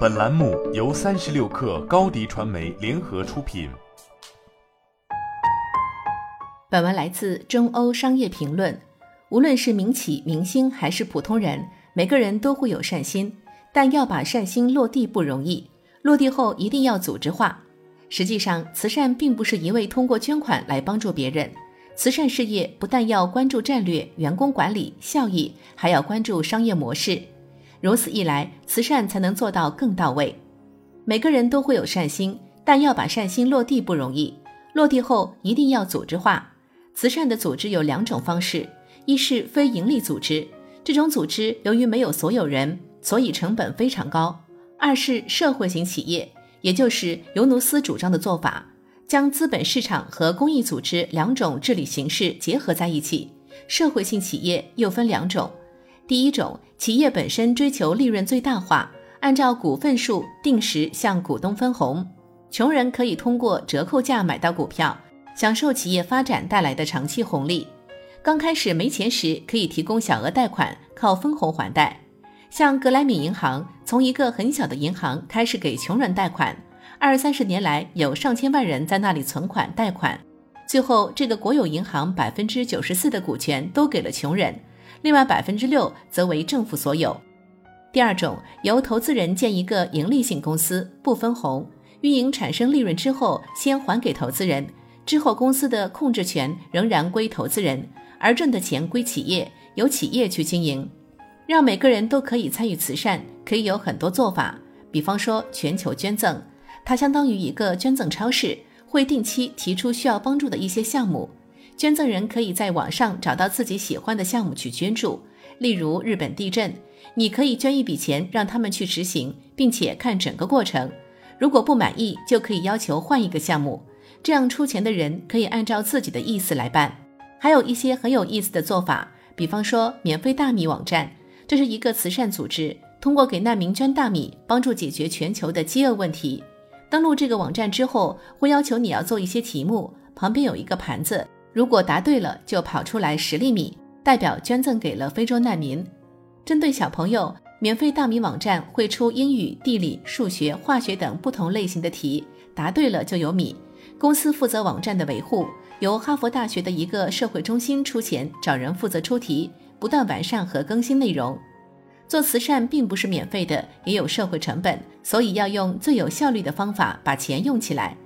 本栏目由三十六氪高低传媒联合出品。本文来自中欧商业评论。无论是民企、明星还是普通人，每个人都会有善心，但要把善心落地不容易。落地后一定要组织化。实际上，慈善并不是一味通过捐款来帮助别人。慈善事业不但要关注战略、员工管理、效益，还要关注商业模式。如此一来，慈善才能做到更到位。每个人都会有善心，但要把善心落地不容易。落地后一定要组织化。慈善的组织有两种方式：一是非营利组织，这种组织由于没有所有人，所以成本非常高；二是社会型企业，也就是尤努斯主张的做法，将资本市场和公益组织两种治理形式结合在一起。社会性企业又分两种。第一种企业本身追求利润最大化，按照股份数定时向股东分红，穷人可以通过折扣价买到股票，享受企业发展带来的长期红利。刚开始没钱时，可以提供小额贷款，靠分红还贷。像格莱米银行，从一个很小的银行开始给穷人贷款，二三十年来有上千万人在那里存款贷款，最后这个国有银行百分之九十四的股权都给了穷人。另外百分之六则为政府所有。第二种，由投资人建一个盈利性公司，不分红，运营产生利润之后先还给投资人，之后公司的控制权仍然归投资人，而挣的钱归企业，由企业去经营。让每个人都可以参与慈善，可以有很多做法，比方说全球捐赠，它相当于一个捐赠超市，会定期提出需要帮助的一些项目。捐赠人可以在网上找到自己喜欢的项目去捐助，例如日本地震，你可以捐一笔钱让他们去执行，并且看整个过程。如果不满意，就可以要求换一个项目。这样出钱的人可以按照自己的意思来办。还有一些很有意思的做法，比方说免费大米网站，这是一个慈善组织，通过给难民捐大米，帮助解决全球的饥饿问题。登录这个网站之后，会要求你要做一些题目，旁边有一个盘子。如果答对了，就跑出来十粒米，代表捐赠给了非洲难民。针对小朋友，免费大米网站会出英语、地理、数学、化学等不同类型的题，答对了就有米。公司负责网站的维护，由哈佛大学的一个社会中心出钱找人负责出题，不断完善和更新内容。做慈善并不是免费的，也有社会成本，所以要用最有效率的方法把钱用起来。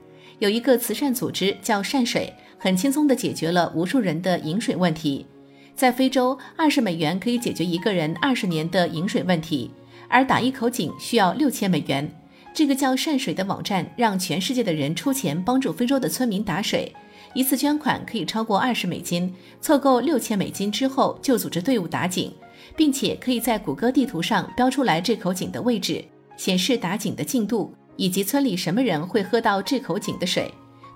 有一个慈善组织叫善水。很轻松地解决了无数人的饮水问题，在非洲，二十美元可以解决一个人二十年的饮水问题，而打一口井需要六千美元。这个叫善水的网站让全世界的人出钱帮助非洲的村民打水，一次捐款可以超过二十美金，凑够六千美金之后就组织队伍打井，并且可以在谷歌地图上标出来这口井的位置，显示打井的进度以及村里什么人会喝到这口井的水。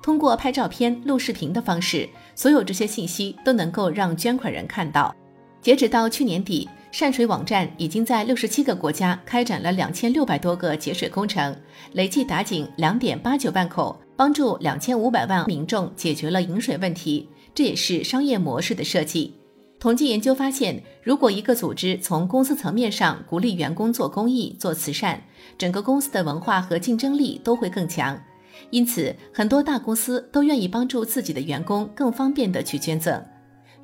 通过拍照片、录视频的方式，所有这些信息都能够让捐款人看到。截止到去年底，善水网站已经在六十七个国家开展了两千六百多个节水工程，累计打井两点八九万口，帮助两千五百万民众解决了饮水问题。这也是商业模式的设计。统计研究发现，如果一个组织从公司层面上鼓励员工做公益、做慈善，整个公司的文化和竞争力都会更强。因此，很多大公司都愿意帮助自己的员工更方便地去捐赠。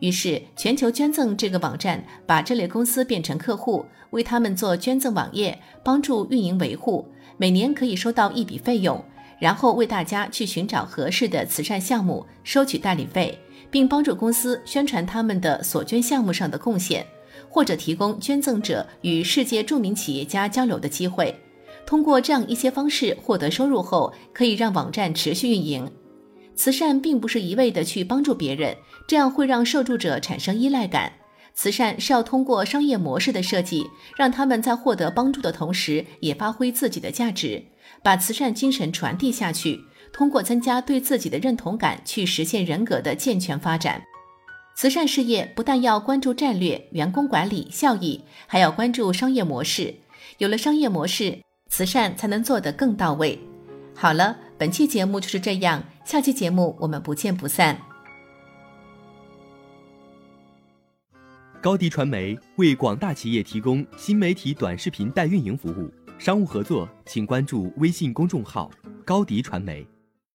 于是，全球捐赠这个网站把这类公司变成客户，为他们做捐赠网页，帮助运营维护，每年可以收到一笔费用，然后为大家去寻找合适的慈善项目，收取代理费，并帮助公司宣传他们的所捐项目上的贡献，或者提供捐赠者与世界著名企业家交流的机会。通过这样一些方式获得收入后，可以让网站持续运营。慈善并不是一味的去帮助别人，这样会让受助者产生依赖感。慈善是要通过商业模式的设计，让他们在获得帮助的同时，也发挥自己的价值，把慈善精神传递下去。通过增加对自己的认同感，去实现人格的健全发展。慈善事业不但要关注战略、员工管理、效益，还要关注商业模式。有了商业模式。慈善才能做得更到位。好了，本期节目就是这样，下期节目我们不见不散。高迪传媒为广大企业提供新媒体短视频代运营服务，商务合作请关注微信公众号“高迪传媒”。